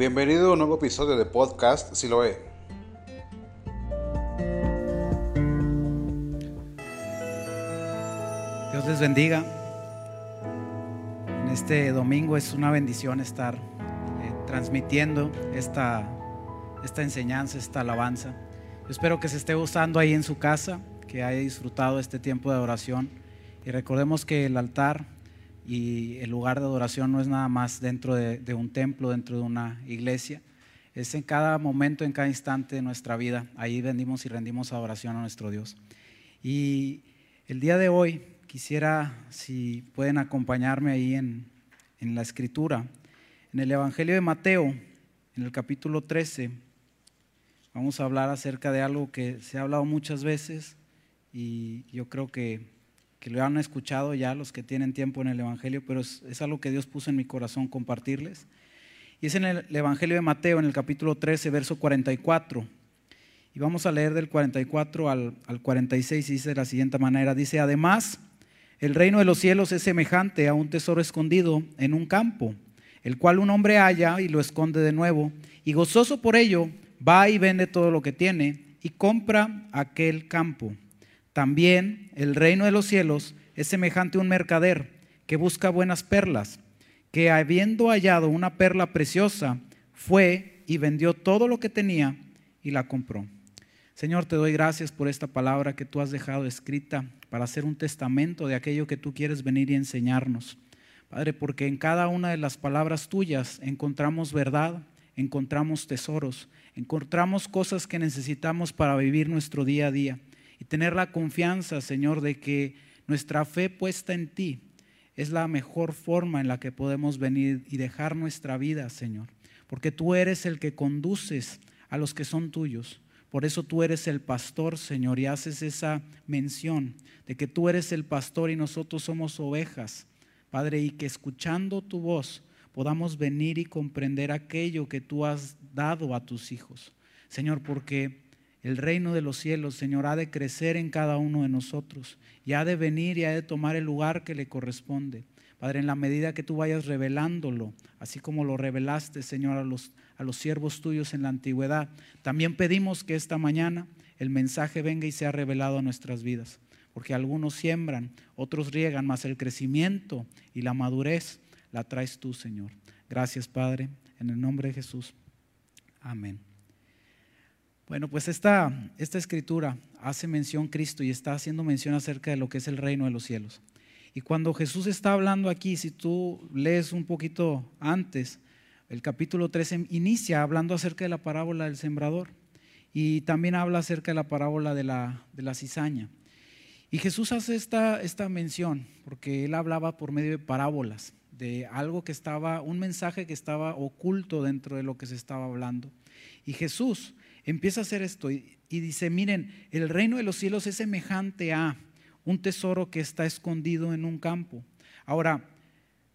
Bienvenido a un nuevo episodio de podcast Si lo ve. Dios les bendiga. En este domingo es una bendición estar eh, transmitiendo esta, esta enseñanza, esta alabanza. Espero que se esté gustando ahí en su casa, que haya disfrutado este tiempo de adoración. Y recordemos que el altar y el lugar de adoración no es nada más dentro de, un templo, dentro de una iglesia. Es en cada momento, en cada instante de nuestra vida. Ahí vendimos y rendimos adoración a nuestro Dios. Y el día de hoy quisiera, si pueden acompañarme ahí en, en la escritura, en el Evangelio de Mateo, en el capítulo 13, vamos a hablar acerca de algo que se ha hablado muchas veces y yo creo que que lo han escuchado ya los que tienen tiempo en el Evangelio, pero es, algo que Dios puso en mi corazón compartirles. Y es en el, Evangelio de Mateo, en el capítulo 13, verso 44. Y vamos a leer del 44 al, al 46 y dice de la siguiente manera. Dice, además, el reino de los cielos es semejante a un tesoro escondido en un campo, el cual un hombre halla y lo esconde de nuevo, y gozoso por ello, va y vende todo lo que tiene y compra aquel campo. También el reino de los cielos es semejante a un mercader que busca buenas perlas, que habiendo hallado una perla preciosa, fue y vendió todo lo que tenía y la compró. Señor, te doy gracias por esta palabra que tú has dejado escrita para hacer un testamento de aquello que tú quieres venir y enseñarnos. Padre, porque en cada una de las palabras tuyas encontramos verdad, encontramos tesoros, encontramos cosas que necesitamos para vivir nuestro día a día y tener la confianza, Señor, de que nuestra fe puesta en ti es la mejor forma en la que podemos venir y dejar nuestra vida, Señor. Porque tú eres el que conduces a los que son tuyos. Por eso tú eres el pastor, Señor, y haces esa mención de que tú eres el pastor y nosotros somos ovejas, Padre, y que escuchando tu voz podamos venir y comprender aquello que tú has dado a tus hijos. Señor, porque el reino de los cielos, Señor, ha de crecer en cada uno de nosotros y ha de venir y ha de tomar el lugar que le corresponde. Padre, en la medida que tú vayas revelándolo, así como lo revelaste, Señor, a los, a los siervos tuyos en la antigüedad, también pedimos que esta mañana el mensaje venga y sea revelado a nuestras vidas. Porque algunos siembran, otros riegan, mas el crecimiento y la madurez la traes tú, Señor. Gracias, Padre, en el nombre de Jesús. Amén. Bueno, pues esta, esta escritura hace mención Cristo y está haciendo mención acerca de lo que es el reino de los cielos. Y cuando Jesús está hablando aquí, si tú lees un poquito antes, el capítulo 13 inicia hablando acerca de la parábola del sembrador y también habla acerca de la parábola de la, de la cizaña. Y Jesús hace esta, esta mención porque él hablaba por medio de parábolas, de algo que estaba, un mensaje que estaba oculto dentro de lo que se estaba hablando. Y Jesús empieza a hacer esto y, dice, miren, el reino de los cielos es semejante a un tesoro que está escondido en un campo. Ahora,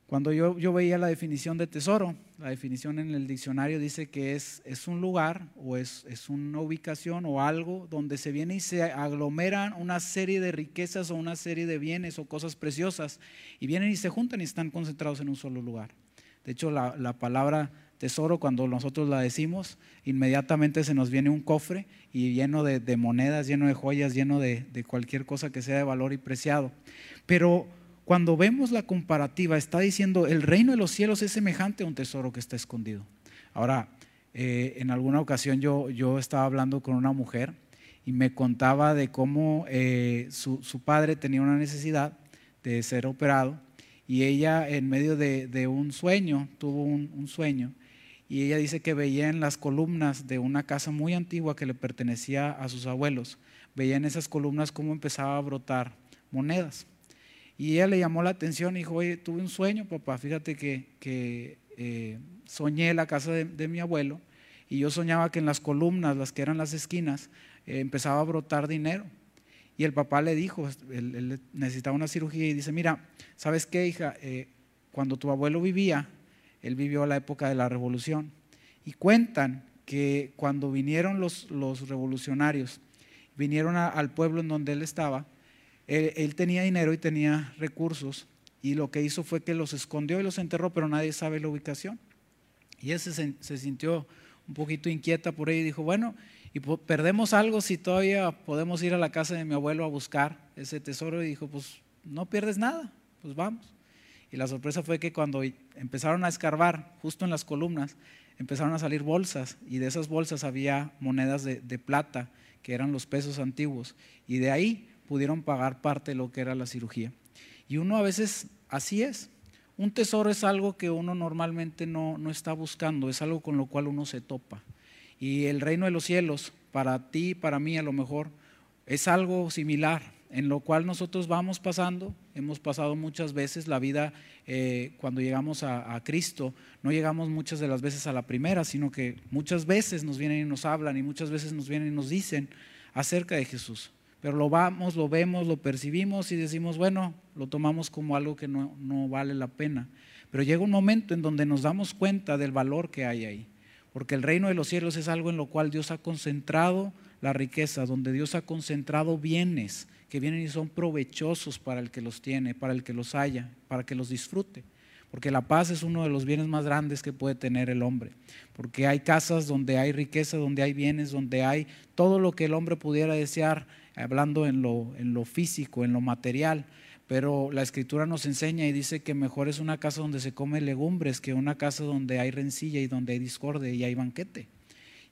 cuando yo, yo, veía la definición de tesoro, la definición en el diccionario dice que es, es un lugar o es, es, una ubicación o algo donde se viene y se aglomeran una serie de riquezas o una serie de bienes o cosas preciosas y vienen y se juntan y están concentrados en un solo lugar. De hecho, la, la palabra tesoro, cuando nosotros la decimos, inmediatamente se nos viene un cofre y lleno de, monedas, lleno de joyas, lleno de, cualquier cosa que sea de valor y preciado. Pero cuando vemos la comparativa, está diciendo, el reino de los cielos es semejante a un tesoro que está escondido. Ahora, eh, en alguna ocasión yo, yo estaba hablando con una mujer y me contaba de cómo eh, su, padre tenía una necesidad de ser operado y ella en medio de, un sueño, tuvo un sueño y ella dice que veía en las columnas de una casa muy antigua que le pertenecía a sus abuelos, veía en esas columnas cómo empezaba a brotar monedas. Y ella le llamó la atención y dijo, oye, tuve un sueño, papá, fíjate que, eh, soñé la casa de, mi abuelo y yo soñaba que en las columnas, las que eran las esquinas, eh, empezaba a brotar dinero. Y el papá le dijo, él, necesitaba una cirugía y dice, mira, ¿sabes qué, hija? Eh, cuando tu abuelo vivía, él vivió la época de la revolución. Y cuentan que cuando vinieron los, los revolucionarios, vinieron al pueblo en donde él estaba, él, tenía dinero y tenía recursos, y lo que hizo fue que los escondió y los enterró, pero nadie sabe la ubicación. Y ella se, se sintió un poquito inquieta por ello y dijo, bueno, y perdemos algo si todavía podemos ir a la casa de mi abuelo a buscar ese tesoro. Y dijo, pues no pierdes nada, pues vamos. Y la sorpresa fue que cuando empezaron a escarbar justo en las columnas, empezaron a salir bolsas y de esas bolsas había monedas de, plata, que eran los pesos antiguos. Y de ahí pudieron pagar parte de lo que era la cirugía. Y uno a veces así es. Un tesoro es algo que uno normalmente no, no está buscando, es algo con lo cual uno se topa. Y el reino de los cielos, para ti, para mí a lo mejor, es algo similar, en lo cual nosotros vamos pasando, hemos pasado muchas veces la vida eh, cuando llegamos a, a, Cristo, no llegamos muchas de las veces a la primera, sino que muchas veces nos vienen y nos hablan y muchas veces nos vienen y nos dicen acerca de Jesús. Pero lo vamos, lo vemos, lo percibimos y decimos, bueno, lo tomamos como algo que no, no vale la pena. Pero llega un momento en donde nos damos cuenta del valor que hay ahí. Porque el reino de los cielos es algo en lo cual Dios ha concentrado la riqueza, donde Dios ha concentrado bienes que vienen y son provechosos para el que los tiene, para el que los haya, para que los disfrute. Porque la paz es uno de los bienes más grandes que puede tener el hombre. Porque hay casas donde hay riqueza, donde hay bienes, donde hay todo lo que el hombre pudiera desear hablando en lo, en lo físico, en lo material, pero la escritura nos enseña y dice que mejor es una casa donde se come legumbres que una casa donde hay rencilla y donde hay discordia y hay banquete.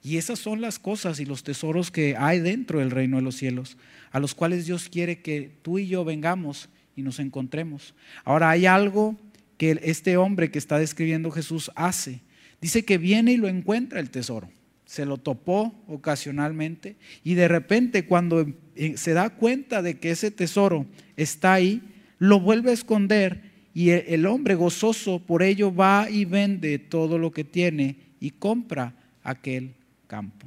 Y esas son las cosas y los tesoros que hay dentro del reino de los cielos, a los cuales Dios quiere que tú y yo vengamos y nos encontremos. Ahora hay algo que este hombre que está describiendo Jesús hace. Dice que viene y lo encuentra el tesoro se lo topó ocasionalmente y de repente cuando eh, se da cuenta de que ese tesoro está ahí, lo vuelve a esconder y el hombre gozoso por ello va y vende todo lo que tiene y compra aquel campo.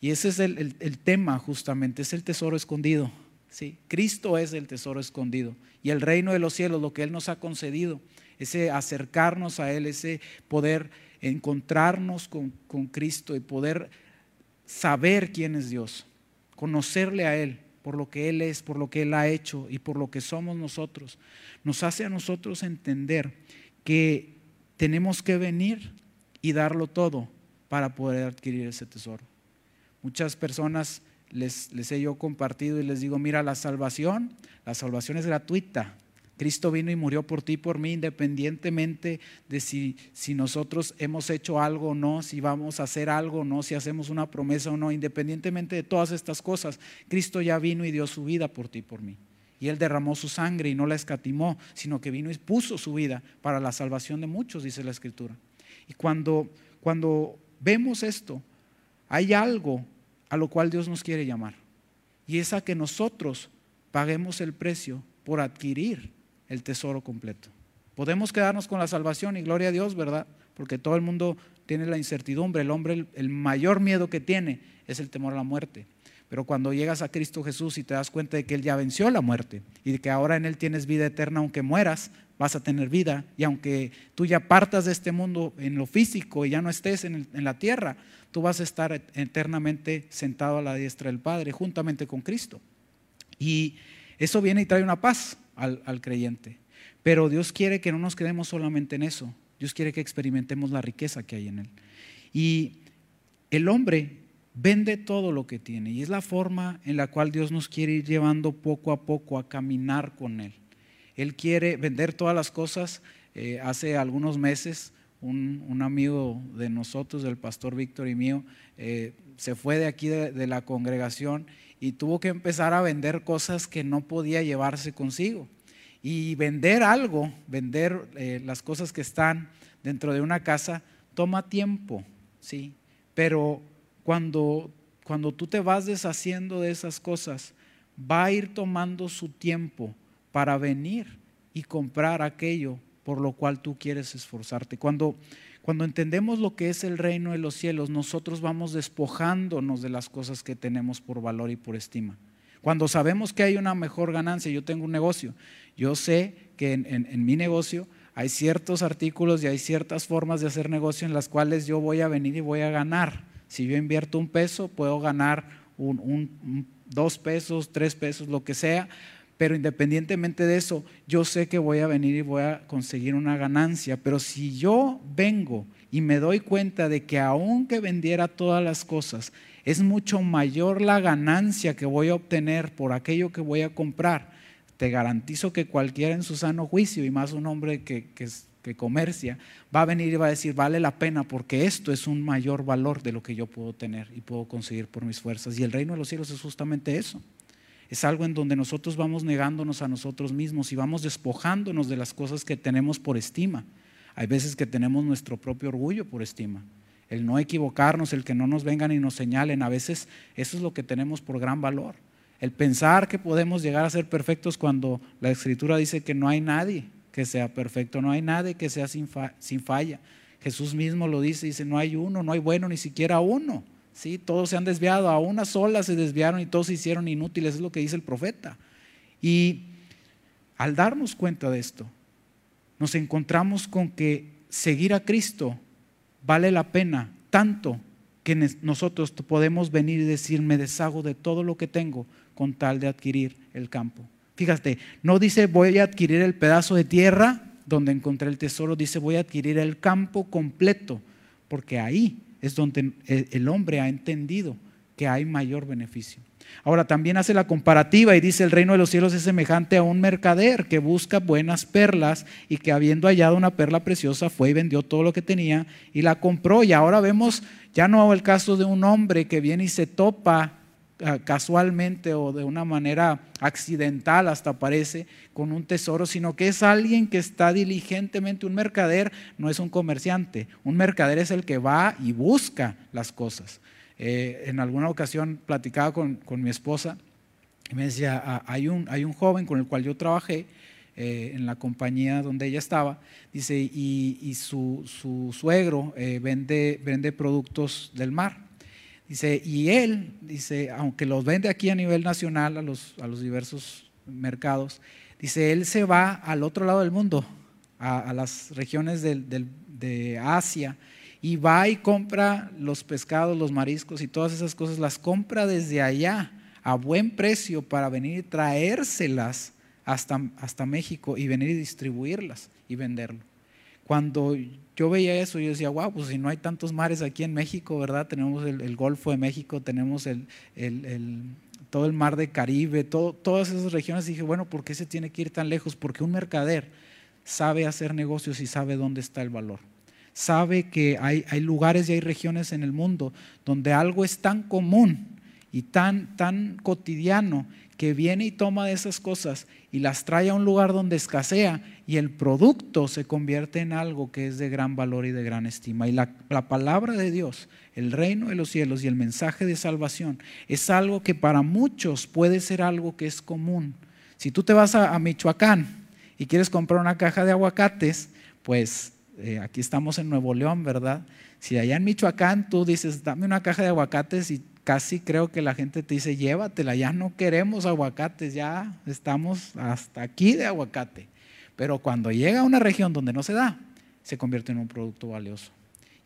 Y ese es el, tema justamente, es el tesoro escondido. ¿sí? Cristo es el tesoro escondido y el reino de los cielos, lo que Él nos ha concedido, ese acercarnos a Él, ese poder encontrarnos con, Cristo y poder saber quién es Dios, conocerle a Él por lo que Él es, por lo que Él ha hecho y por lo que somos nosotros, nos hace a nosotros entender que tenemos que venir y darlo todo para poder adquirir ese tesoro. Muchas personas les, les he yo compartido y les digo, mira, la salvación, la salvación es gratuita, Cristo vino y murió por ti por mí, independientemente de si, si, nosotros hemos hecho algo o no, si vamos a hacer algo o no, si hacemos una promesa o no, independientemente de todas estas cosas, Cristo ya vino y dio su vida por ti por mí. Y Él derramó su sangre y no la escatimó, sino que vino y puso su vida para la salvación de muchos, dice la Escritura. Y cuando, cuando vemos esto, hay algo a lo cual Dios nos quiere llamar. Y es a que nosotros paguemos el precio por adquirir el tesoro completo. Podemos quedarnos con la salvación y gloria a Dios, ¿verdad? Porque todo el mundo tiene la incertidumbre. El hombre, el, mayor miedo que tiene es el temor a la muerte. Pero cuando llegas a Cristo Jesús y te das cuenta de que Él ya venció la muerte y de que ahora en Él tienes vida eterna, aunque mueras, vas a tener vida. Y aunque tú ya partas de este mundo en lo físico y ya no estés en, la tierra, tú vas a estar eternamente sentado a la diestra del Padre, juntamente con Cristo. Y eso viene y trae una paz al, creyente. Pero Dios quiere que no nos quedemos solamente en eso. Dios quiere que experimentemos la riqueza que hay en Él. Y el hombre vende todo lo que tiene y es la forma en la cual Dios nos quiere ir llevando poco a poco a caminar con Él. Él quiere vender todas las cosas. Eh, hace algunos meses un, amigo de nosotros, del pastor Víctor y mío, eh, se fue de aquí de la congregación y tuvo que empezar a vender cosas que no podía llevarse consigo. Y vender algo, vender eh, las cosas que están dentro de una casa, toma tiempo, ¿sí? Pero cuando, cuando tú te vas deshaciendo de esas cosas, va a ir tomando su tiempo para venir y comprar aquello por lo cual tú quieres esforzarte. Cuando, cuando entendemos lo que es el reino de los cielos, nosotros vamos despojándonos de las cosas que tenemos por valor y por estima. Cuando sabemos que hay una mejor ganancia, yo tengo un negocio, yo sé que en, mi negocio hay ciertos artículos y hay ciertas formas de hacer negocio en las cuales yo voy a venir y voy a ganar. Si yo invierto un peso, puedo ganar un, dos pesos, tres pesos, lo que sea, Pero independientemente de eso, yo sé que voy a venir y voy a conseguir una ganancia. Pero si yo vengo y me doy cuenta de que aunque vendiera todas las cosas, es mucho mayor la ganancia que voy a obtener por aquello que voy a comprar, te garantizo que cualquiera en su sano juicio, y más un hombre que, que, que comercia, va a venir y va a decir, vale la pena porque esto es un mayor valor de lo que yo puedo tener y puedo conseguir por mis fuerzas. Y el reino de los cielos es justamente eso. Es algo en donde nosotros vamos negándonos a nosotros mismos y vamos despojándonos de las cosas que tenemos por estima. Hay veces que tenemos nuestro propio orgullo por estima. El no equivocarnos, el que no nos vengan y nos señalen, a veces eso es lo que tenemos por gran valor. El pensar que podemos llegar a ser perfectos cuando la escritura dice que no hay nadie que sea perfecto, no hay nadie que sea sin, falla. Jesús mismo lo dice, dice, no hay uno, no hay bueno, ni siquiera uno. ¿Sí? Todos se han desviado, a una sola se desviaron y todos se hicieron inútiles, es lo que dice el profeta. Y al darnos cuenta de esto, nos encontramos con que seguir a Cristo vale la pena tanto que nosotros podemos venir y decir, me deshago de todo lo que tengo con tal de adquirir el campo. Fíjate, no dice voy a adquirir el pedazo de tierra donde encontré el tesoro, dice voy a adquirir el campo completo, porque ahí es donde el hombre ha entendido que hay mayor beneficio. Ahora también hace la comparativa y dice el reino de los cielos es semejante a un mercader que busca buenas perlas y que habiendo hallado una perla preciosa fue y vendió todo lo que tenía y la compró. Y ahora vemos ya no el caso de un hombre que viene y se topa casualmente o de una manera accidental hasta parece con un tesoro, sino que es alguien que está diligentemente, un mercader no es un comerciante, un mercader es el que va y busca las cosas. Eh, en alguna ocasión platicaba con, mi esposa y me decía, ah, hay, un, hay un joven con el cual yo trabajé eh, en la compañía donde ella estaba, dice, y, su, suegro eh, vende, vende productos del mar. Dice, y él, dice, aunque los vende aquí a nivel nacional a los, a los diversos mercados, dice, él se va al otro lado del mundo, a, las regiones de Asia, y va y compra los pescados, los mariscos y todas esas cosas, las compra desde allá a buen precio para venir y traérselas hasta, hasta México y venir y distribuirlas y venderlo. Cuando yo veía eso, yo decía, wow, pues si no hay tantos mares aquí en México, ¿verdad? Tenemos el, Golfo de México, tenemos el, todo el mar de Caribe, todas esas regiones. Dije, bueno, ¿por qué se tiene que ir tan lejos? Porque un mercader sabe hacer negocios y sabe dónde está el valor sabe que hay, hay, lugares y hay regiones en el mundo donde algo es tan común y tan, tan cotidiano que viene y toma de esas cosas y las trae a un lugar donde escasea y el producto se convierte en algo que es de gran valor y de gran estima. Y la, palabra de Dios, el reino de los cielos y el mensaje de salvación es algo que para muchos puede ser algo que es común. Si tú te vas a Michoacán y quieres comprar una caja de aguacates, pues eh, aquí estamos en Nuevo León, ¿verdad? Si allá en Michoacán tú dices, dame una caja de aguacates y casi creo que la gente te dice, llévatela, ya no queremos aguacates, ya estamos hasta aquí de aguacate. Pero cuando llega a una región donde no se da, se convierte en un producto valioso.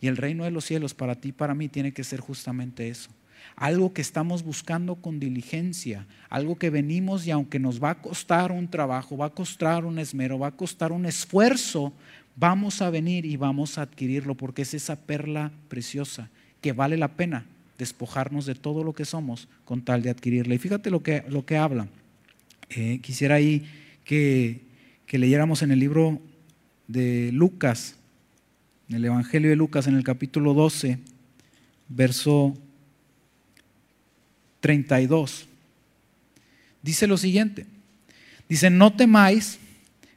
Y el reino de los cielos para ti y para mí tiene que ser justamente eso. Algo que estamos buscando con diligencia, algo que venimos y aunque nos va a costar un trabajo, va a costar un esmero, va a costar un esfuerzo, vamos a venir y vamos a adquirirlo porque es esa perla preciosa que vale la pena despojarnos de todo lo que somos con tal de adquirirla. Y fíjate lo que, lo que habla. Eh, quisiera ahí que, que leyéramos en el libro de Lucas, en el Evangelio de Lucas, en el capítulo 12, verso 32. Dice lo siguiente. Dice, no temáis,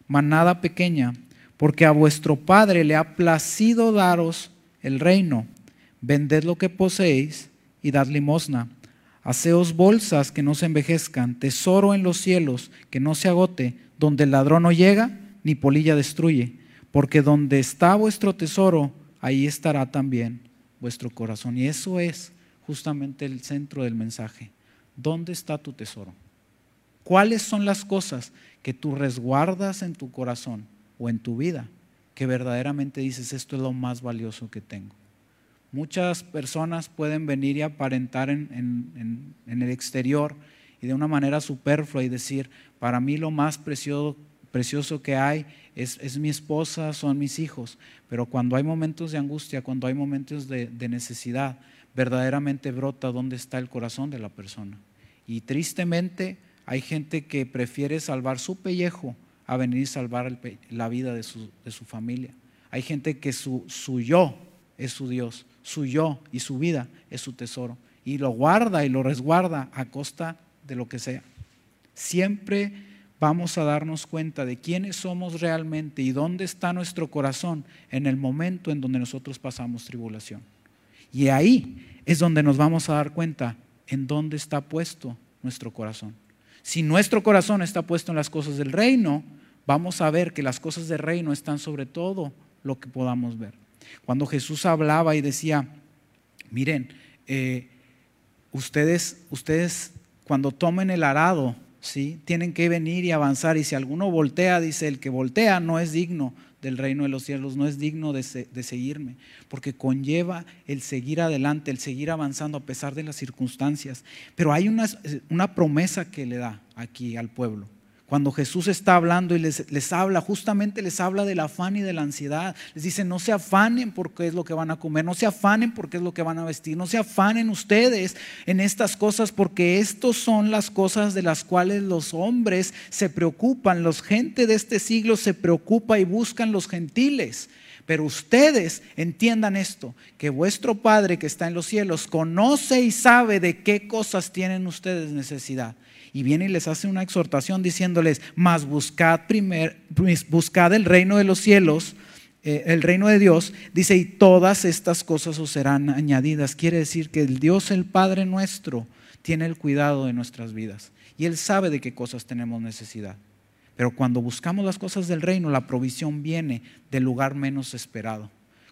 manada pequeña, porque a vuestro Padre le ha placido daros el reino. Vended lo que poseéis y dad limosna. Haceos bolsas que no se envejezcan, tesoro en los cielos que no se agote, donde el ladrón no llega ni polilla destruye. Porque donde está vuestro tesoro, ahí estará también vuestro corazón. Y eso es justamente el centro del mensaje. ¿Dónde está tu tesoro? ¿Cuáles son las cosas que tú resguardas en tu corazón? o en tu vida que verdaderamente dices esto es lo más valioso que tengo. Muchas personas pueden venir y aparentar en, el exterior y de una manera superflua y decir, para mí lo más precioso, precioso que hay es, es, mi esposa, son mis hijos. Pero cuando hay momentos de angustia, cuando hay momentos de, de necesidad, verdaderamente brota dónde está el corazón de la persona. Y tristemente hay gente que prefiere salvar su pellejo a venir y salvar la vida de su, de su, familia. Hay gente que su, su yo es su Dios, su yo y su vida es su tesoro. Y lo guarda y lo resguarda a costa de lo que sea. Siempre vamos a darnos cuenta de quiénes somos realmente y dónde está nuestro corazón en el momento en donde nosotros pasamos tribulación. Y ahí es donde nos vamos a dar cuenta en dónde está puesto nuestro corazón. Si nuestro corazón está puesto en las cosas del reino, vamos a ver que las cosas del reino están sobre todo lo que podamos ver. Cuando Jesús hablaba y decía, miren, eh, ustedes, ustedes cuando tomen el arado, ¿sí? tienen que venir y avanzar. Y si alguno voltea, dice, el que voltea no es digno del reino de los cielos, no es digno de, de, seguirme, porque conlleva el seguir adelante, el seguir avanzando a pesar de las circunstancias. Pero hay una, una promesa que le da aquí al pueblo. Cuando Jesús está hablando y les, habla, justamente les habla del afán y de la ansiedad. Les dice, no se afanen por qué es lo que van a comer, no se afanen por qué es lo que van a vestir, no se afanen ustedes en estas cosas porque estas son las cosas de las cuales los hombres se preocupan, los gente de este siglo se preocupa y buscan los gentiles. Pero ustedes entiendan esto, que vuestro Padre que está en los cielos conoce y sabe de qué cosas tienen ustedes necesidad y viene y les hace una exhortación diciéndoles, más buscad, primer, buscad el reino de los cielos, eh, el reino de Dios, dice, y todas estas cosas os serán añadidas. Quiere decir que el Dios, el Padre nuestro, tiene el cuidado de nuestras vidas y Él sabe de qué cosas tenemos necesidad. Pero cuando buscamos las cosas del reino, la provisión viene del lugar menos esperado.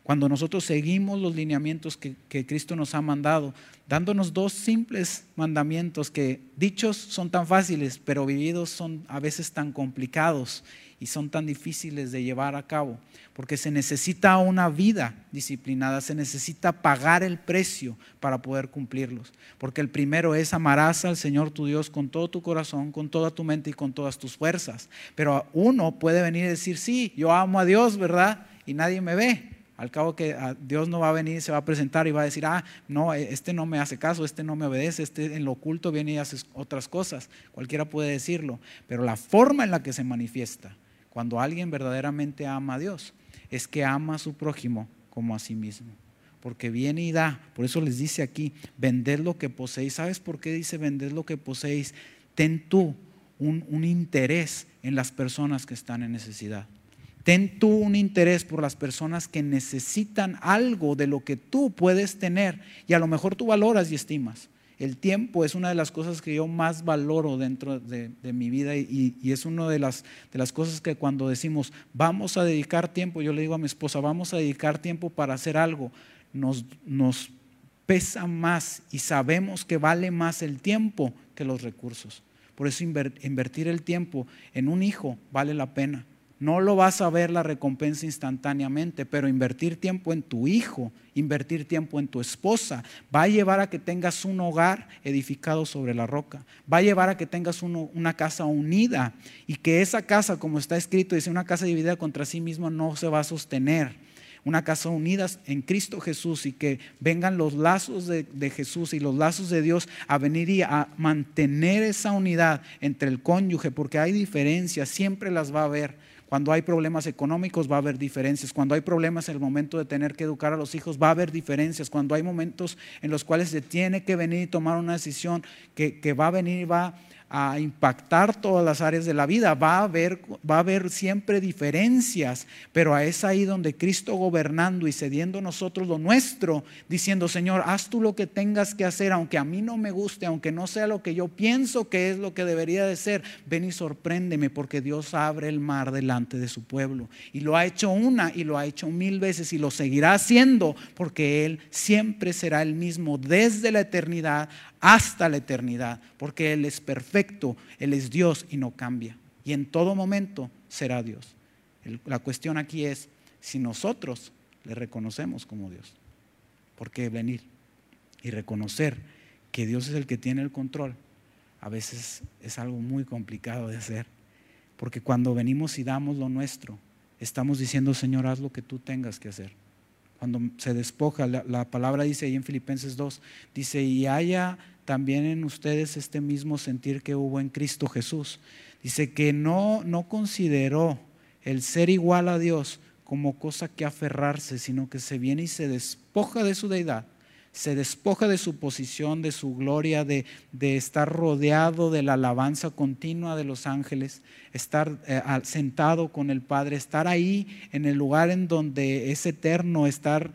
Cuando nosotros seguimos los lineamientos que, que, Cristo nos ha mandado, dándonos dos simples mandamientos que dichos son tan fáciles, pero vividos son a veces tan complicados y son tan difíciles de llevar a cabo, porque se necesita una vida disciplinada, se necesita pagar el precio para poder cumplirlos, porque el primero es amarás al Señor tu Dios con todo tu corazón, con toda tu mente y con todas tus fuerzas, pero uno puede venir y decir, sí, yo amo a Dios, ¿verdad? Y nadie me ve, al cabo que Dios no va a venir, se va a presentar y va a decir, ah, no, este no me hace caso, este no me obedece, este en lo oculto viene y hace otras cosas. Cualquiera puede decirlo. Pero la forma en la que se manifiesta cuando alguien verdaderamente ama a Dios es que ama a su prójimo como a sí mismo. Porque viene y da. Por eso les dice aquí, vended lo que poseéis. ¿Sabes por qué dice vended lo que poseéis? Ten tú un, un interés en las personas que están en necesidad. Ten tú un interés por las personas que necesitan algo de lo que tú puedes tener y a lo mejor tú valoras y estimas. El tiempo es una de las cosas que yo más valoro dentro de, mi vida y, y, es una de las, de las cosas que cuando decimos vamos a dedicar tiempo, yo le digo a mi esposa, vamos a dedicar tiempo para hacer algo, nos, nos pesa más y sabemos que vale más el tiempo que los recursos. Por eso invertir el tiempo en un hijo vale la pena. No lo vas a ver la recompensa instantáneamente, pero invertir tiempo en tu hijo, invertir tiempo en tu esposa, va a llevar a que tengas un hogar edificado sobre la roca, va a llevar a que tengas una casa unida y que esa casa, como está escrito, dice, una casa dividida contra sí misma no se va a sostener. Una casa unida en Cristo Jesús y que vengan los lazos de, de Jesús y los lazos de Dios a venir y a mantener esa unidad entre el cónyuge, porque hay diferencias, siempre las va a haber cuando hay problemas económicos va a haber diferencias. Cuando hay problemas en el momento de tener que educar a los hijos va a haber diferencias. Cuando hay momentos en los cuales se tiene que venir y tomar una decisión que, que va a venir y va a impactar todas las áreas de la vida. Va a, haber, va a haber siempre diferencias, pero es ahí donde Cristo gobernando y cediendo nosotros lo nuestro, diciendo, Señor, haz tú lo que tengas que hacer, aunque a mí no me guste, aunque no sea lo que yo pienso que es lo que debería de ser, ven y sorpréndeme, porque Dios abre el mar delante de su pueblo. Y lo ha hecho una y lo ha hecho mil veces y lo seguirá haciendo, porque Él siempre será el mismo desde la eternidad hasta la eternidad, porque Él es perfecto, Él es Dios y no cambia. Y en todo momento será Dios. La cuestión aquí es si nosotros le reconocemos como Dios. Porque venir y reconocer que Dios es el que tiene el control a veces es algo muy complicado de hacer. Porque cuando venimos y damos lo nuestro, estamos diciendo, Señor, haz lo que tú tengas que hacer. Cuando se despoja, la, palabra dice ahí en Filipenses 2, dice, y haya también en ustedes este mismo sentir que hubo en Cristo Jesús. Dice que no, no consideró el ser igual a Dios como cosa que aferrarse, sino que se viene y se despoja de su deidad se despoja de su posición, de su gloria, de, estar rodeado de la alabanza continua de los ángeles, estar eh, sentado con el Padre, estar ahí en el lugar en donde es eterno, estar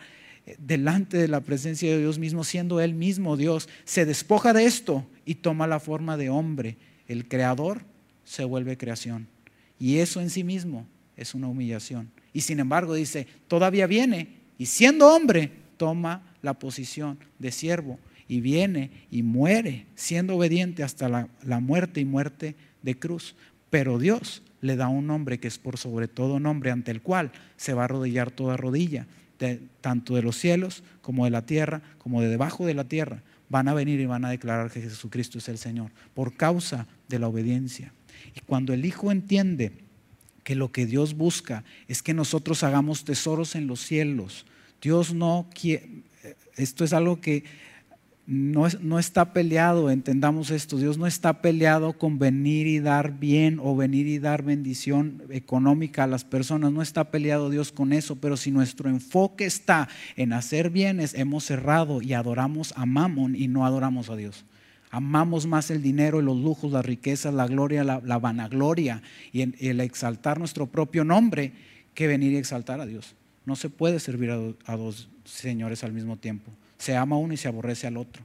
delante de la presencia de Dios mismo, siendo Él mismo Dios. Se despoja de esto y toma la forma de hombre. El creador se vuelve creación. Y eso en sí mismo es una humillación. Y sin embargo dice, todavía viene y siendo hombre, toma la posición de siervo y viene y muere siendo obediente hasta la, muerte y muerte de cruz. Pero Dios le da un nombre que es por sobre todo nombre ante el cual se va a arrodillar toda rodilla, tanto de los cielos como de la tierra, como de debajo de la tierra. Van a venir y van a declarar que Jesucristo es el Señor por causa de la obediencia. Y cuando el Hijo entiende que lo que Dios busca es que nosotros hagamos tesoros en los cielos, Dios no quiere, esto es algo que no, no, está peleado, entendamos esto, Dios no está peleado con venir y dar bien o venir y dar bendición económica a las personas, no está peleado Dios con eso, pero si nuestro enfoque está en hacer bienes, hemos cerrado y adoramos a Mamón y no adoramos a Dios. Amamos más el dinero y los lujos, las riquezas, la gloria, la, vanagloria y el exaltar nuestro propio nombre que venir y exaltar a Dios. No se puede servir a, dos señores al mismo tiempo. Se ama uno y se aborrece al otro.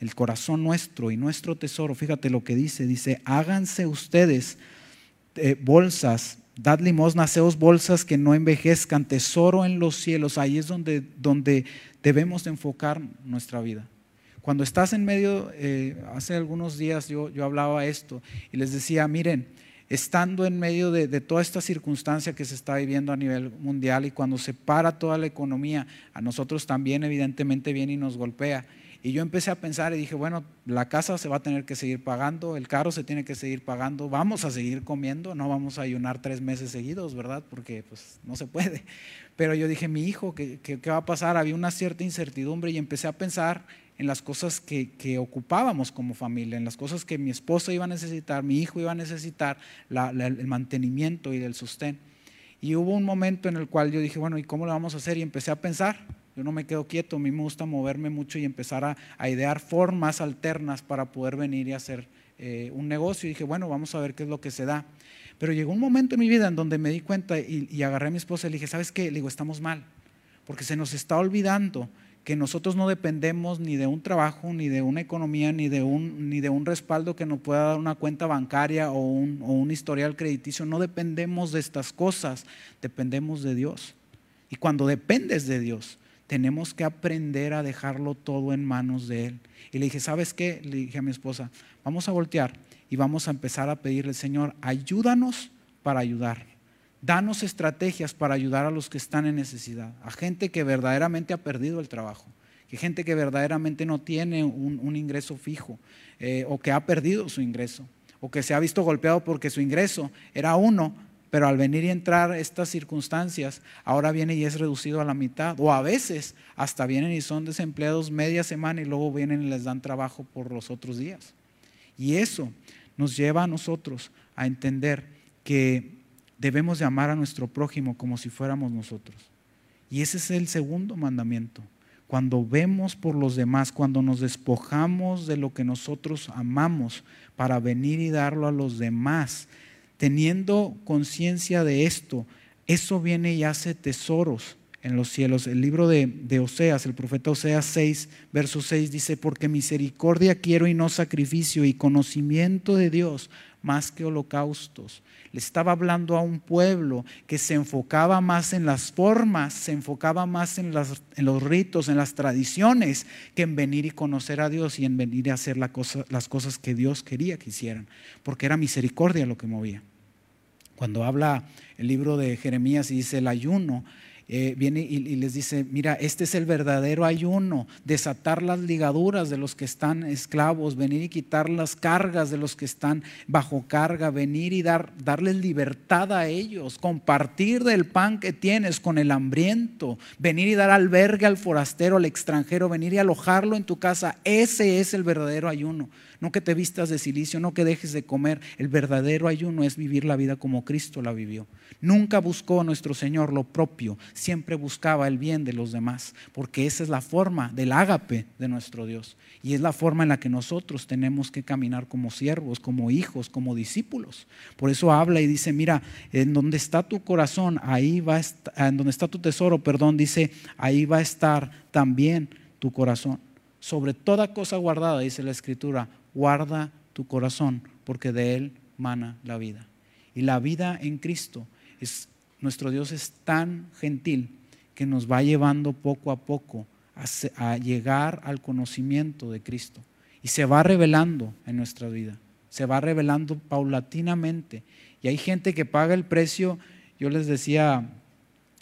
El corazón nuestro y nuestro tesoro, fíjate lo que dice, dice, háganse ustedes eh, bolsas, dad limosna, haceos bolsas que no envejezcan, tesoro en los cielos. Ahí es donde, donde debemos enfocar nuestra vida. Cuando estás en medio, eh, hace algunos días yo, yo hablaba esto y les decía, miren, estando en medio de, toda esta circunstancia que se está viviendo a nivel mundial y cuando se para toda la economía, a nosotros también evidentemente viene y nos golpea. Y yo empecé a pensar y dije, bueno, la casa se va a tener que seguir pagando, el carro se tiene que seguir pagando, vamos a seguir comiendo, no vamos a ayunar tres meses seguidos, ¿verdad? Porque pues no se puede. Pero yo dije, mi hijo, ¿qué, qué, qué va a pasar? Había una cierta incertidumbre y empecé a pensar en las cosas que, ocupábamos como familia, en las cosas que mi esposa iba a necesitar, mi hijo iba a necesitar, el mantenimiento y del sostén. Y hubo un momento en el cual yo dije, bueno, ¿y cómo lo vamos a hacer? Y empecé a pensar. Yo no me quedo quieto, a mí me gusta moverme mucho y empezar a, idear formas alternas para poder venir y hacer eh, un negocio. Y dije, bueno, vamos a ver qué es lo que se da. Pero llegó un momento en mi vida en donde me di cuenta y, y agarré a mi esposa y le dije, ¿sabes qué? Le digo, estamos mal, porque se nos está olvidando que nosotros no dependemos ni de un trabajo, ni de una economía, ni de un, ni de un respaldo que nos pueda dar una cuenta bancaria o un, o un historial crediticio. No dependemos de estas cosas, dependemos de Dios. Y cuando dependes de Dios, tenemos que aprender a dejarlo todo en manos de Él. Y le dije, ¿sabes qué? Le dije a mi esposa, vamos a voltear y vamos a empezar a pedirle, Señor, ayúdanos para ayudar. Danos estrategias para ayudar a los que están en necesidad, a gente que verdaderamente ha perdido el trabajo, que gente que verdaderamente no tiene un, ingreso fijo eh, o que ha perdido su ingreso o que se ha visto golpeado porque su ingreso era uno, pero al venir y entrar estas circunstancias, ahora viene y es reducido a la mitad. O a veces hasta vienen y son desempleados media semana y luego vienen y les dan trabajo por los otros días. Y eso nos lleva a nosotros a entender que debemos de amar a nuestro prójimo como si fuéramos nosotros. Y ese es el segundo mandamiento. Cuando vemos por los demás, cuando nos despojamos de lo que nosotros amamos para venir y darlo a los demás, teniendo conciencia de esto, eso viene y hace tesoros en los cielos. El libro de, de, Oseas, el profeta Oseas 6, verso 6 dice, porque misericordia quiero y no sacrificio y conocimiento de Dios más que holocaustos. Le estaba hablando a un pueblo que se enfocaba más en las formas, se enfocaba más en, los ritos, en las tradiciones, que en venir y conocer a Dios y en venir a hacer las cosas que Dios quería que hicieran, porque era misericordia lo que movía. Cuando habla el libro de Jeremías y dice el ayuno, eh, viene y, les dice, mira, este es el verdadero ayuno, desatar las ligaduras de los que están esclavos, venir y quitar las cargas de los que están bajo carga, venir y dar, darles libertad a ellos, compartir del pan que tienes con el hambriento, venir y dar albergue al forastero, al extranjero, venir y alojarlo en tu casa. Ese es el verdadero ayuno no que te vistas de silicio, no que dejes de comer. El verdadero ayuno es vivir la vida como Cristo la vivió. Nunca buscó nuestro Señor lo propio, siempre buscaba el bien de los demás, porque esa es la forma del ágape de nuestro Dios. Y es la forma en la que nosotros tenemos que caminar como siervos, como hijos, como discípulos. Por eso habla y dice, mira, en donde está tu corazón, ahí va a estar, en donde está tu tesoro, perdón, dice, ahí va a estar también tu corazón. Sobre toda cosa guardada, dice la Escritura, guarda tu corazón, porque de él mana la vida. Y la vida en Cristo es, nuestro Dios es tan gentil que nos va llevando poco a poco a, llegar al conocimiento de Cristo. Y se va revelando en nuestra vida, se va revelando paulatinamente. Y hay gente que paga el precio, yo les decía,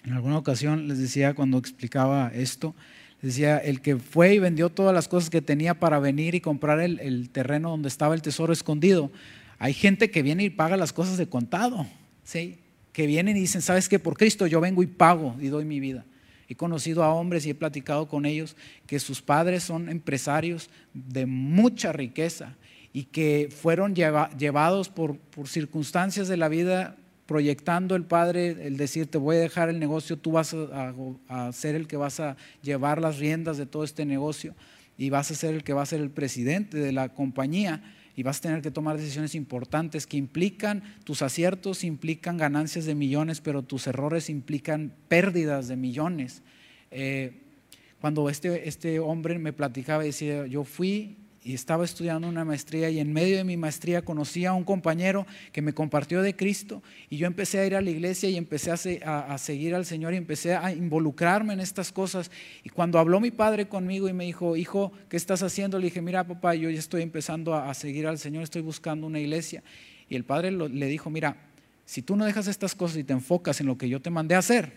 en alguna ocasión les decía cuando explicaba esto, Decía, el que fue y vendió todas las cosas que tenía para venir y comprar el, terreno donde estaba el tesoro escondido. Hay gente que viene y paga las cosas de contado, ¿sí? que vienen y dicen, ¿sabes qué? Por Cristo yo vengo y pago y doy mi vida. He conocido a hombres y he platicado con ellos que sus padres son empresarios de mucha riqueza y que fueron llevados por, por circunstancias de la vida proyectando el Padre el decir, te voy a dejar el negocio, tú vas a, ser el que vas a llevar las riendas de todo este negocio y vas a ser el que va a ser el presidente de la compañía y vas a tener que tomar decisiones importantes que implican, tus aciertos implican ganancias de millones, pero tus errores implican pérdidas de millones. Eh, cuando este, este hombre me platicaba decía, yo fui y estaba estudiando una maestría y en medio de mi maestría conocí a un compañero que me compartió de Cristo y yo empecé a ir a la iglesia y empecé a, seguir al Señor y empecé a involucrarme en estas cosas. Y cuando habló mi padre conmigo y me dijo, hijo, ¿qué estás haciendo? Le dije, mira papá, yo ya estoy empezando a, seguir al Señor, estoy buscando una iglesia. Y el padre le dijo, mira, si tú no dejas estas cosas y te enfocas en lo que yo te mandé a hacer,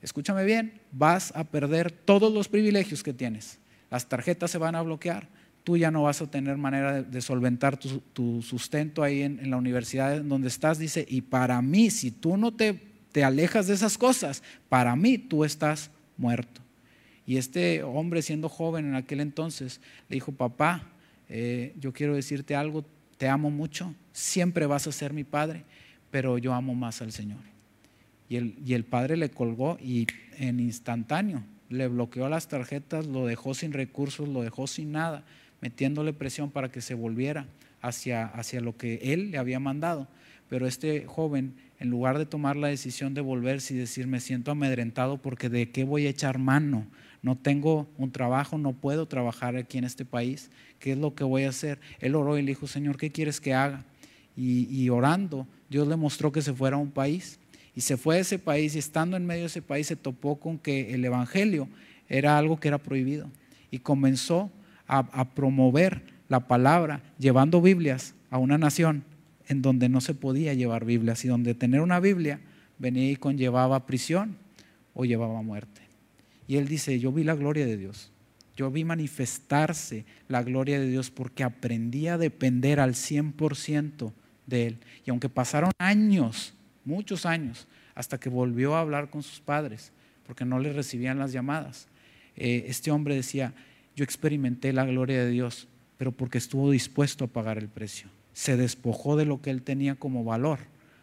escúchame bien, vas a perder todos los privilegios que tienes. Las tarjetas se van a bloquear tú ya no vas a tener manera de, solventar tu, sustento ahí en, la universidad en donde estás. Dice, y para mí, si tú no te, alejas de esas cosas, para mí tú estás muerto. Y este hombre, siendo joven en aquel entonces, le dijo, papá, eh, yo quiero decirte algo, te amo mucho, siempre vas a ser mi padre, pero yo amo más al Señor. Y el, y el padre le colgó y en instantáneo le bloqueó las tarjetas, lo dejó sin recursos, lo dejó sin nada metiéndole presión para que se volviera hacia, hacia lo que él le había mandado. Pero este joven, en lugar de tomar la decisión de volverse y decir, me siento amedrentado porque de qué voy a echar mano, no tengo un trabajo, no puedo trabajar aquí en este país, ¿qué es lo que voy a hacer? Él oró y le dijo, Señor, ¿qué quieres que haga? Y, y orando, Dios le mostró que se fuera a un país. Y se fue a ese país y estando en medio de ese país se topó con que el Evangelio era algo que era prohibido. Y comenzó a, promover la palabra, llevando Biblias a una nación en donde no se podía llevar Biblias y donde tener una Biblia venía y conllevaba prisión o llevaba muerte. Y él dice, yo vi la gloria de Dios, yo vi manifestarse la gloria de Dios porque aprendí a depender al 100% de Él. Y aunque pasaron años, muchos años, hasta que volvió a hablar con sus padres, porque no le recibían las llamadas, eh, este hombre decía, yo experimenté la gloria de Dios, pero porque estuvo dispuesto a pagar el precio. Se despojó de lo que él tenía como valor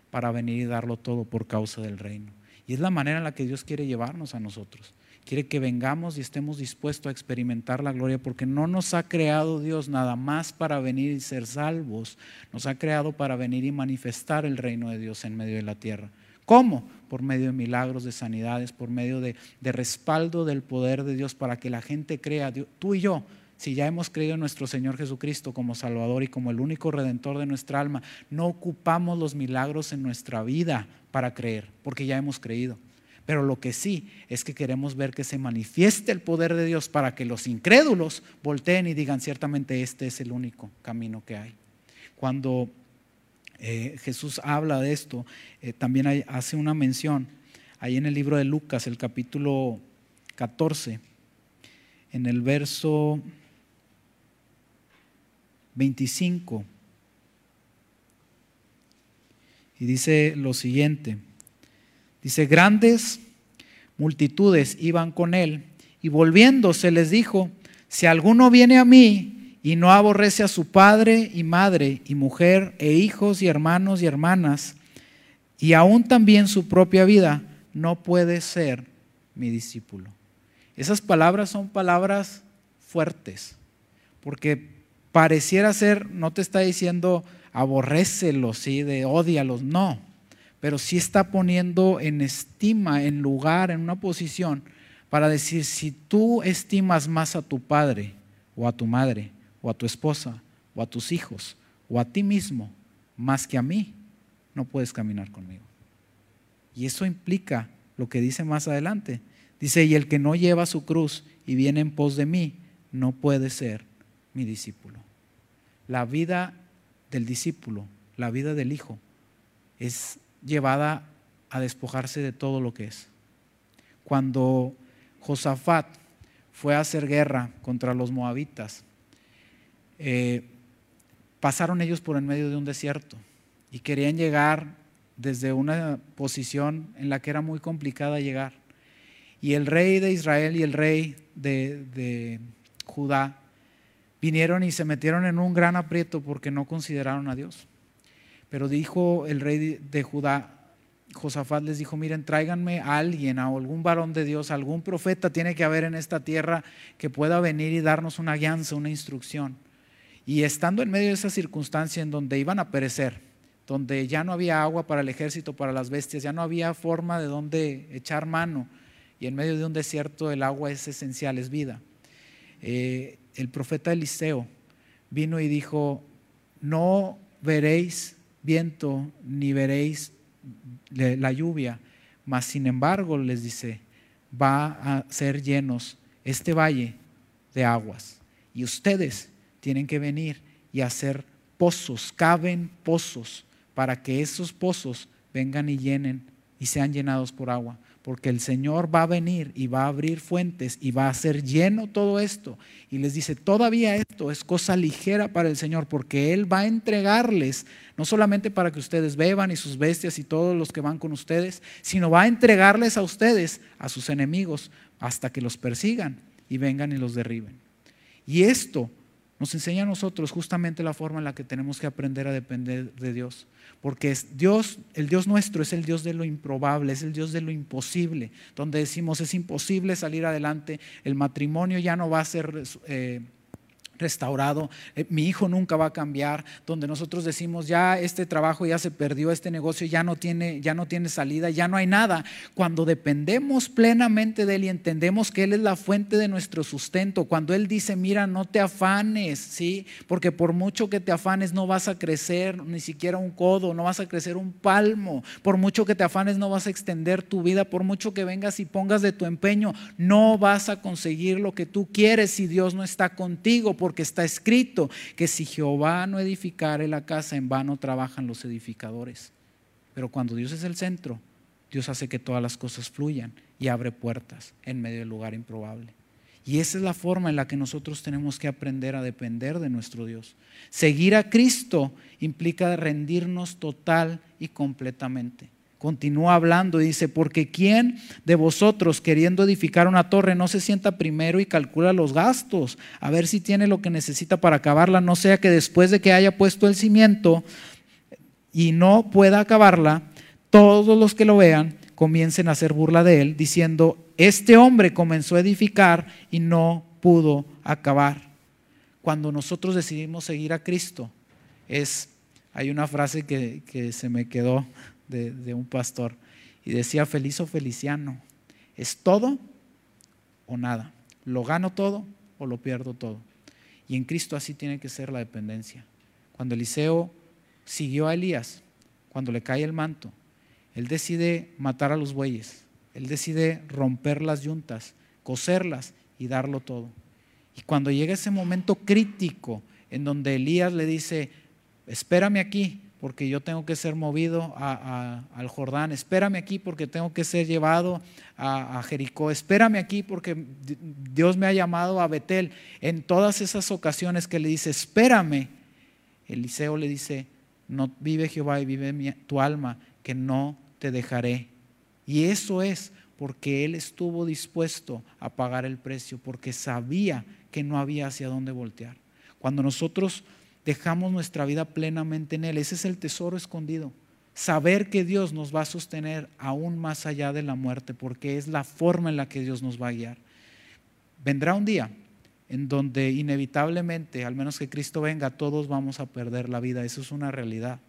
para venir y darlo todo por causa del reino. Y es la manera en la que Dios quiere llevarnos a nosotros. Quiere que vengamos y estemos dispuestos a experimentar la gloria, porque no nos ha creado Dios nada más para venir y ser salvos, nos ha creado para venir y manifestar el reino de Dios en medio de la tierra. ¿Cómo? Por medio de milagros, de sanidades, por medio de, respaldo del poder de Dios para que la gente crea, tú y yo, si ya hemos creído en nuestro Señor Jesucristo como Salvador y como el único redentor de nuestra alma, no ocupamos los milagros en nuestra vida para creer, porque ya hemos creído. Pero lo que sí es que queremos ver que se manifieste el poder de Dios para que los incrédulos volteen y digan, ciertamente este es el único camino que hay. Cuando eh, Jesús habla de esto, eh, también hace una mención ahí en el libro de Lucas, el capítulo 14, en el verso 25. Y dice lo siguiente. Dice, grandes multitudes iban con él y volviéndose les dijo, si alguno viene a mí y no aborrece a su padre y madre y mujer e hijos y hermanos y hermanas, y aún también su propia vida, no puede ser mi discípulo. Esas palabras son palabras fuertes, porque pareciera ser, no te está diciendo aborrécelos, ¿sí? de odialos, no, pero sí está poniendo en estima, en lugar, en una posición para decir, si tú estimas más a tu padre o a tu madre o a tu esposa o a tus hijos o a ti mismo más que a mí, no puedes caminar conmigo. Y eso implica lo que dice más adelante. Dice, y el que no lleva su cruz y viene en pos de mí, no puede ser mi discípulo. La vida del discípulo, la vida del hijo, es llevada a despojarse de todo lo que es. Cuando Josafat fue a hacer guerra contra los moabitas, eh, pasaron ellos por en medio de un desierto y querían llegar desde una posición en la que era muy complicada llegar. Y el rey de Israel y el rey de, de Judá vinieron y se metieron en un gran aprieto porque no consideraron a Dios. Pero dijo el rey de Judá, Josafat les dijo, miren, tráiganme a alguien, a algún varón de Dios, algún profeta tiene que haber en esta tierra que pueda venir y darnos una guianza, una instrucción. Y estando en medio de esa circunstancia en donde iban a perecer, donde ya no había agua para el ejército, para las bestias, ya no había forma de donde echar mano, y en medio de un desierto el agua es esencial, es vida. Eh, el profeta Eliseo vino y dijo, no veréis viento ni veréis la lluvia, mas sin embargo les dice, va a ser llenos este valle de aguas. Y ustedes tienen que venir y hacer pozos, caben pozos, para que esos pozos vengan y llenen y sean llenados por agua porque el Señor va a venir y va a abrir fuentes y va a hacer lleno todo esto. Y les dice, todavía esto es cosa ligera para el Señor, porque Él va a entregarles, no solamente para que ustedes beban y sus bestias y todos los que van con ustedes, sino va a entregarles a ustedes, a sus enemigos, hasta que los persigan y vengan y los derriben. Y esto nos enseña a nosotros justamente la forma en la que tenemos que aprender a depender de Dios. Porque es Dios, el Dios nuestro es el Dios de lo improbable, es el Dios de lo imposible, donde decimos es imposible salir adelante, el matrimonio ya no va a ser eh, restaurado, eh, mi hijo nunca va a cambiar, donde nosotros decimos ya este trabajo ya se perdió, este negocio ya no tiene ya no tiene salida, ya no hay nada. Cuando dependemos plenamente de él y entendemos que él es la fuente de nuestro sustento, cuando él dice, "Mira, no te afanes", ¿sí? Porque por mucho que te afanes no vas a crecer ni siquiera un codo, no vas a crecer un palmo. Por mucho que te afanes no vas a extender tu vida, por mucho que vengas y pongas de tu empeño, no vas a conseguir lo que tú quieres si Dios no está contigo porque está escrito que si Jehová no edificare la casa, en vano trabajan los edificadores. Pero cuando Dios es el centro, Dios hace que todas las cosas fluyan y abre puertas en medio del lugar improbable. Y esa es la forma en la que nosotros tenemos que aprender a depender de nuestro Dios. Seguir a Cristo implica rendirnos total y completamente. Continúa hablando y dice, porque ¿quién de vosotros queriendo edificar una torre no se sienta primero y calcula los gastos, a ver si tiene lo que necesita para acabarla, no sea que después de que haya puesto el cimiento y no pueda acabarla, todos los que lo vean comiencen a hacer burla de él, diciendo, este hombre comenzó a edificar y no pudo acabar. Cuando nosotros decidimos seguir a Cristo, es, hay una frase que, que se me quedó de, un pastor y decía feliz o feliciano, es todo o nada, lo gano todo o lo pierdo todo. Y en Cristo así tiene que ser la dependencia. Cuando Eliseo siguió a Elías, cuando le cae el manto, él decide matar a los bueyes, él decide romper las yuntas, coserlas y darlo todo. Y cuando llega ese momento crítico en donde Elías le dice, espérame aquí, porque yo tengo que ser movido al Jordán, espérame aquí porque tengo que ser llevado a, a, Jericó, espérame aquí porque Dios me ha llamado a Betel. En todas esas ocasiones que le dice, espérame, Eliseo le dice, no vive Jehová y vive tu alma, que no te dejaré. Y eso es porque él estuvo dispuesto a pagar el precio, porque sabía que no había hacia dónde voltear. Cuando nosotros dejamos nuestra vida plenamente en Él. Ese es el tesoro escondido. Saber que Dios nos va a sostener aún más allá de la muerte, porque es la forma en la que Dios nos va a guiar. Vendrá un día en donde inevitablemente, al menos que Cristo venga, todos vamos a perder la vida. Eso es una realidad.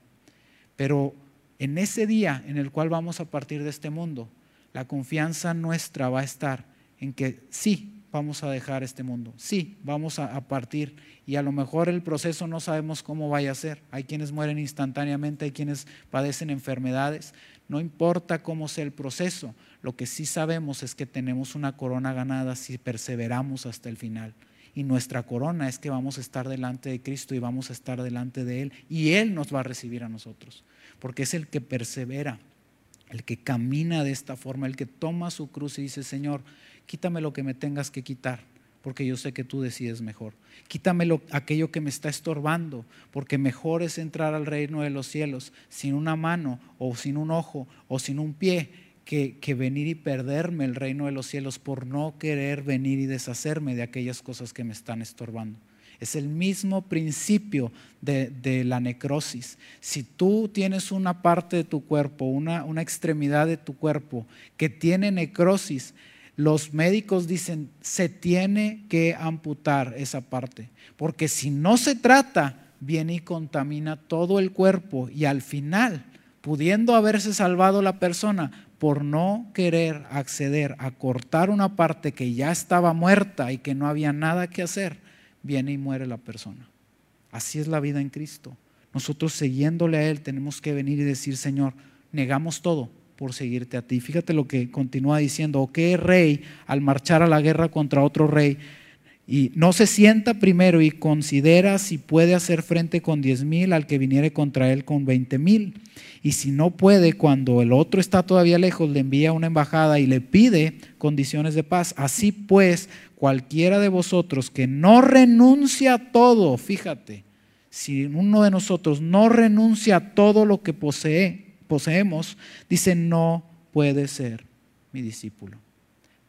Pero en ese día en el cual vamos a partir de este mundo, la confianza nuestra va a estar en que sí, vamos a dejar este mundo. Sí, vamos a, partir y a lo mejor el proceso no sabemos cómo vaya a ser. Hay quienes mueren instantáneamente, hay quienes padecen enfermedades. No importa cómo sea el proceso, lo que sí sabemos es que tenemos una corona ganada si perseveramos hasta el final. Y nuestra corona es que vamos a estar delante de Cristo y vamos a estar delante de Él y Él nos va a recibir a nosotros, porque es el que persevera, el que camina de esta forma, el que toma su cruz y dice, Señor, quítame lo que me tengas que quitar, porque yo sé que tú decides mejor. Quítame aquello que me está estorbando, porque mejor es entrar al reino de los cielos sin una mano o sin un ojo o sin un pie que, que, venir y perderme el reino de los cielos por no querer venir y deshacerme de aquellas cosas que me están estorbando. Es el mismo principio de, de la necrosis. Si tú tienes una parte de tu cuerpo, una, una extremidad de tu cuerpo que tiene necrosis, los médicos dicen, se tiene que amputar esa parte, porque si no se trata, viene y contamina todo el cuerpo y al final, pudiendo haberse salvado la persona, por no querer acceder a cortar una parte que ya estaba muerta y que no había nada que hacer, viene y muere la persona. Así es la vida en Cristo. Nosotros siguiéndole a Él tenemos que venir y decir, Señor, negamos todo, por seguirte a ti. Fíjate lo que continúa diciendo, o qué rey al marchar a la guerra contra otro rey y no se sienta primero y considera si puede hacer frente con diez mil al que viniere contra él con veinte mil. Y si no puede, cuando el otro está todavía lejos, le envía una embajada y le pide condiciones de paz. Así pues, cualquiera de vosotros que no renuncia a todo, fíjate, si uno de nosotros no renuncia a todo lo que posee, poseemos, dice, no puede ser mi discípulo.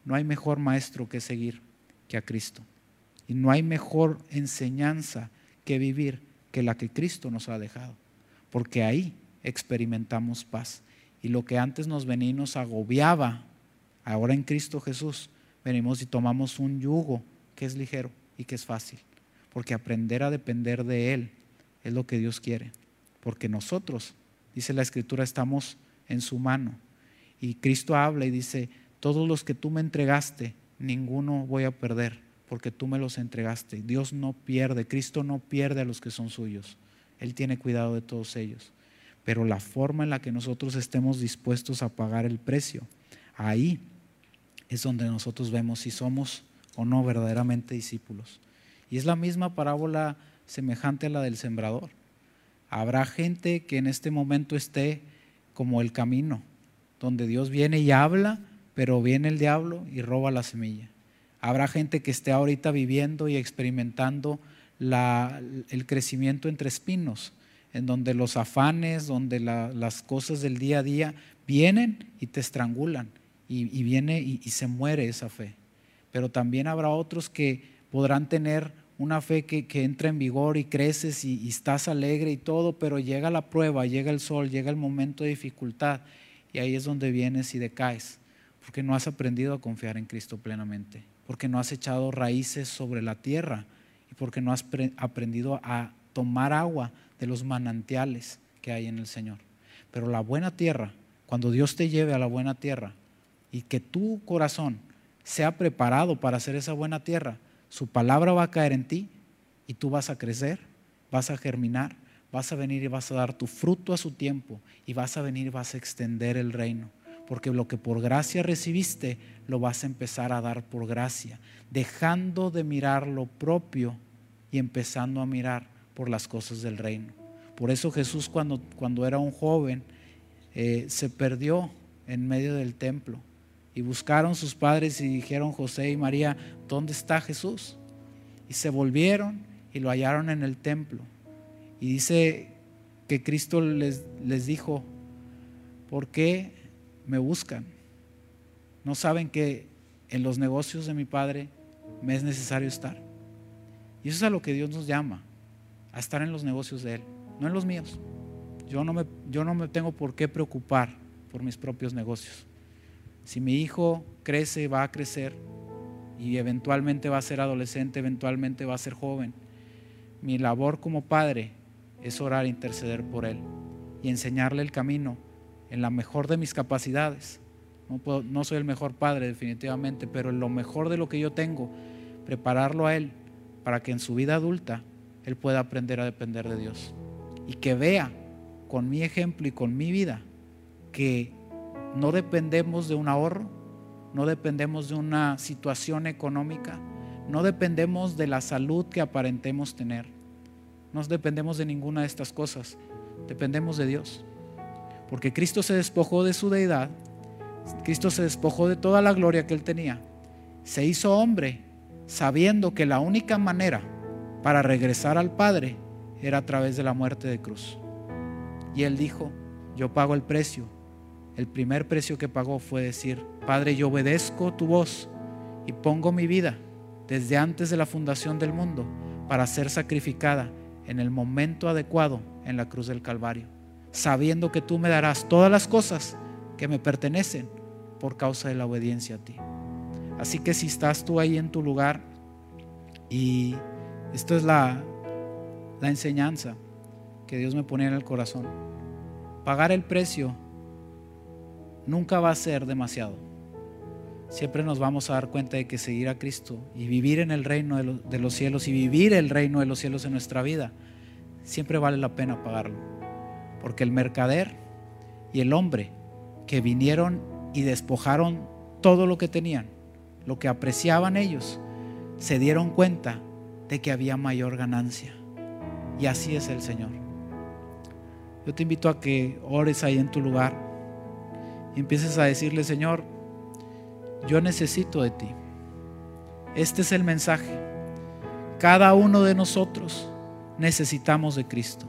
No hay mejor maestro que seguir que a Cristo. Y no hay mejor enseñanza que vivir que la que Cristo nos ha dejado. Porque ahí experimentamos paz. Y lo que antes nos venía y nos agobiaba, ahora en Cristo Jesús, venimos y tomamos un yugo que es ligero y que es fácil. Porque aprender a depender de Él es lo que Dios quiere. Porque nosotros Dice la escritura, estamos en su mano. Y Cristo habla y dice, todos los que tú me entregaste, ninguno voy a perder, porque tú me los entregaste. Dios no pierde, Cristo no pierde a los que son suyos. Él tiene cuidado de todos ellos. Pero la forma en la que nosotros estemos dispuestos a pagar el precio, ahí es donde nosotros vemos si somos o no verdaderamente discípulos. Y es la misma parábola semejante a la del sembrador. Habrá gente que en este momento esté como el camino, donde Dios viene y habla, pero viene el diablo y roba la semilla. Habrá gente que esté ahorita viviendo y experimentando el crecimiento entre espinos, en donde los afanes, donde las cosas del día a día vienen y te estrangulan y, viene y se muere esa fe. Pero también habrá otros que podrán tener una fe que, entra en vigor y creces y, estás alegre y todo, pero llega la prueba, llega el sol, llega el momento de dificultad y ahí es donde vienes y decaes, porque no has aprendido a confiar en Cristo plenamente, porque no has echado raíces sobre la tierra y porque no has aprendido a tomar agua de los manantiales que hay en el Señor. Pero la buena tierra, cuando Dios te lleve a la buena tierra y que tu corazón sea preparado para hacer esa buena tierra, su palabra va a caer en ti y tú vas a crecer, vas a germinar, vas a venir y vas a dar tu fruto a su tiempo y vas a venir y vas a extender el reino. Porque lo que por gracia recibiste, lo vas a empezar a dar por gracia, dejando de mirar lo propio y empezando a mirar por las cosas del reino. Por eso Jesús cuando, cuando era un joven eh, se perdió en medio del templo. Y buscaron sus padres y dijeron José y María, ¿dónde está Jesús? Y se volvieron y lo hallaron en el templo. Y dice que Cristo les, les dijo, ¿por qué me buscan? ¿No saben que en los negocios de mi Padre me es necesario estar? Y eso es a lo que Dios nos llama, a estar en los negocios de Él, no en los míos. Yo no me, yo no me tengo por qué preocupar por mis propios negocios. Si mi hijo crece, va a crecer y eventualmente va a ser adolescente, eventualmente va a ser joven. Mi labor como padre es orar e interceder por él y enseñarle el camino en la mejor de mis capacidades. No, no soy el mejor padre definitivamente, pero en lo mejor de lo que yo tengo, prepararlo a él para que en su vida adulta él pueda aprender a depender de Dios y que vea con mi ejemplo y con mi vida que no dependemos de un ahorro, no dependemos de una situación económica, no dependemos de la salud que aparentemos tener, no dependemos de ninguna de estas cosas, dependemos de Dios. Porque Cristo se despojó de su deidad, Cristo se despojó de toda la gloria que él tenía, se hizo hombre sabiendo que la única manera para regresar al Padre era a través de la muerte de cruz. Y él dijo, yo pago el precio el primer precio que pagó fue decir, Padre, yo obedezco tu voz y pongo mi vida desde antes de la fundación del mundo para ser sacrificada en el momento adecuado en la cruz del Calvario, sabiendo que tú me darás todas las cosas que me pertenecen por causa de la obediencia a ti. Así que si estás tú ahí en tu lugar y esto es la, la enseñanza que Dios me pone en el corazón, pagar el precio nunca va a ser demasiado. Siempre nos vamos a dar cuenta de que seguir a Cristo y vivir en el reino de los cielos y vivir el reino de los cielos en nuestra vida, siempre vale la pena pagarlo. Porque el mercader y el hombre que vinieron y despojaron todo lo que tenían, lo que apreciaban ellos, se dieron cuenta de que había mayor ganancia. Y así es el Señor. Yo te invito a que ores ahí en tu lugar y empieces a decirle, Señor, yo necesito de ti. Este es el mensaje. Cada uno de nosotros necesitamos de Cristo.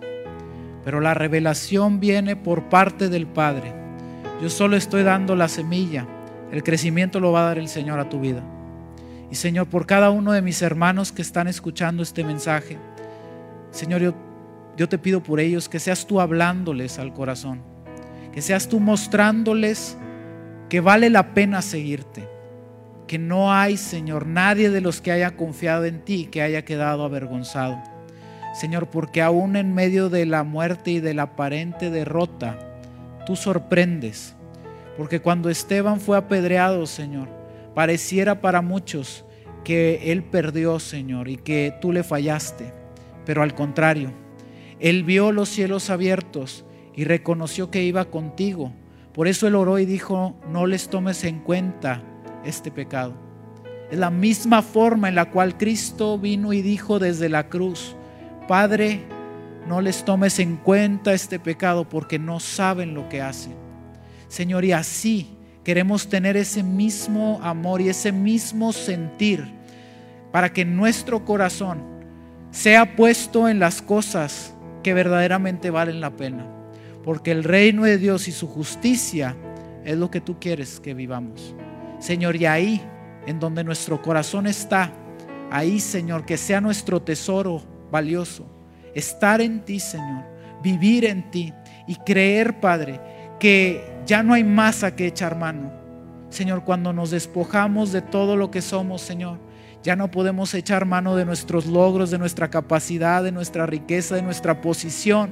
Pero la revelación viene por parte del Padre. Yo solo estoy dando la semilla. El crecimiento lo va a dar el Señor a tu vida. Y Señor, por cada uno de mis hermanos que están escuchando este mensaje, Señor, yo, yo te pido por ellos que seas tú hablándoles al corazón que seas tú mostrándoles que vale la pena seguirte, que no hay, Señor, nadie de los que haya confiado en ti que haya quedado avergonzado. Señor, porque aún en medio de la muerte y de la aparente derrota, tú sorprendes. Porque cuando Esteban fue apedreado, Señor, pareciera para muchos que él perdió, Señor, y que tú le fallaste. Pero al contrario, él vio los cielos abiertos y reconoció que iba contigo. Por eso él oró y dijo, no les tomes en cuenta este pecado. Es la misma forma en la cual Cristo vino y dijo desde la cruz, Padre, no les tomes en cuenta este pecado porque no saben lo que hacen. Señor, y así queremos tener ese mismo amor y ese mismo sentir para que nuestro corazón sea puesto en las cosas que verdaderamente valen la pena. Porque el reino de Dios y su justicia es lo que tú quieres que vivamos. Señor, y ahí, en donde nuestro corazón está, ahí, Señor, que sea nuestro tesoro valioso. Estar en ti, Señor. Vivir en ti y creer, Padre, que ya no hay más a que echar mano. Señor, cuando nos despojamos de todo lo que somos, Señor, ya no podemos echar mano de nuestros logros, de nuestra capacidad, de nuestra riqueza, de nuestra posición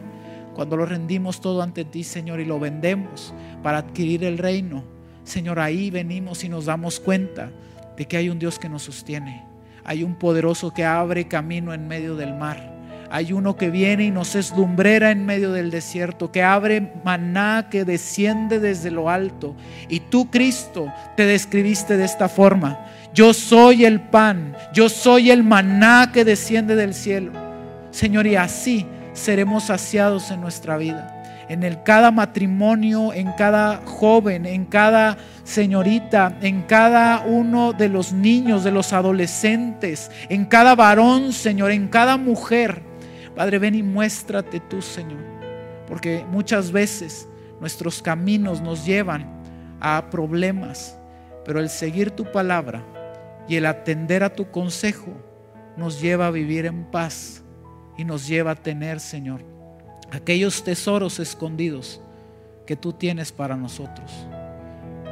cuando lo rendimos todo ante ti, Señor, y lo vendemos para adquirir el reino, Señor, ahí venimos y nos damos cuenta de que hay un Dios que nos sostiene. Hay un poderoso que abre camino en medio del mar. Hay uno que viene y nos eslumbrera en medio del desierto, que abre maná que desciende desde lo alto. Y tú, Cristo, te describiste de esta forma. Yo soy el pan, yo soy el maná que desciende del cielo. Señor, y así seremos saciados en nuestra vida. En el cada matrimonio, en cada joven, en cada señorita, en cada uno de los niños, de los adolescentes, en cada varón, Señor, en cada mujer. Padre, ven y muéstrate tú, Señor. Porque muchas veces nuestros caminos nos llevan a problemas, pero el seguir tu palabra y el atender a tu consejo nos lleva a vivir en paz y nos lleva a tener, Señor, aquellos tesoros escondidos que tú tienes para nosotros.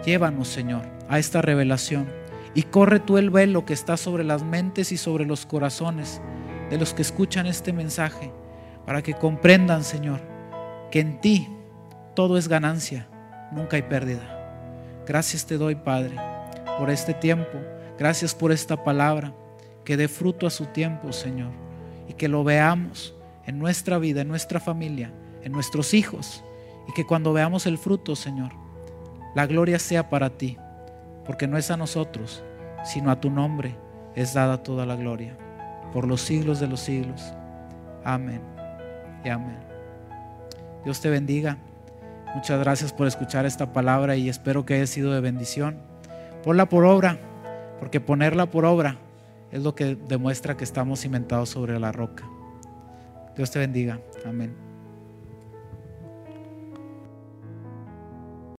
Llévanos, Señor, a esta revelación y corre tú el velo que está sobre las mentes y sobre los corazones de los que escuchan este mensaje, para que comprendan, Señor, que en ti todo es ganancia, nunca hay pérdida. Gracias te doy, Padre, por este tiempo. Gracias por esta palabra que dé fruto a su tiempo, Señor, y que lo veamos en nuestra vida, en nuestra familia, en nuestros hijos, y que cuando veamos el fruto, Señor, la gloria sea para ti, porque no es a nosotros, sino a tu nombre es dada toda la gloria, por los siglos de los siglos. Amén y amén. Dios te bendiga. Muchas gracias por escuchar esta palabra y espero que haya sido de bendición. Ponla por obra, porque ponerla por obra es lo que demuestra que estamos cimentados sobre la roca. Dios te bendiga. Amén.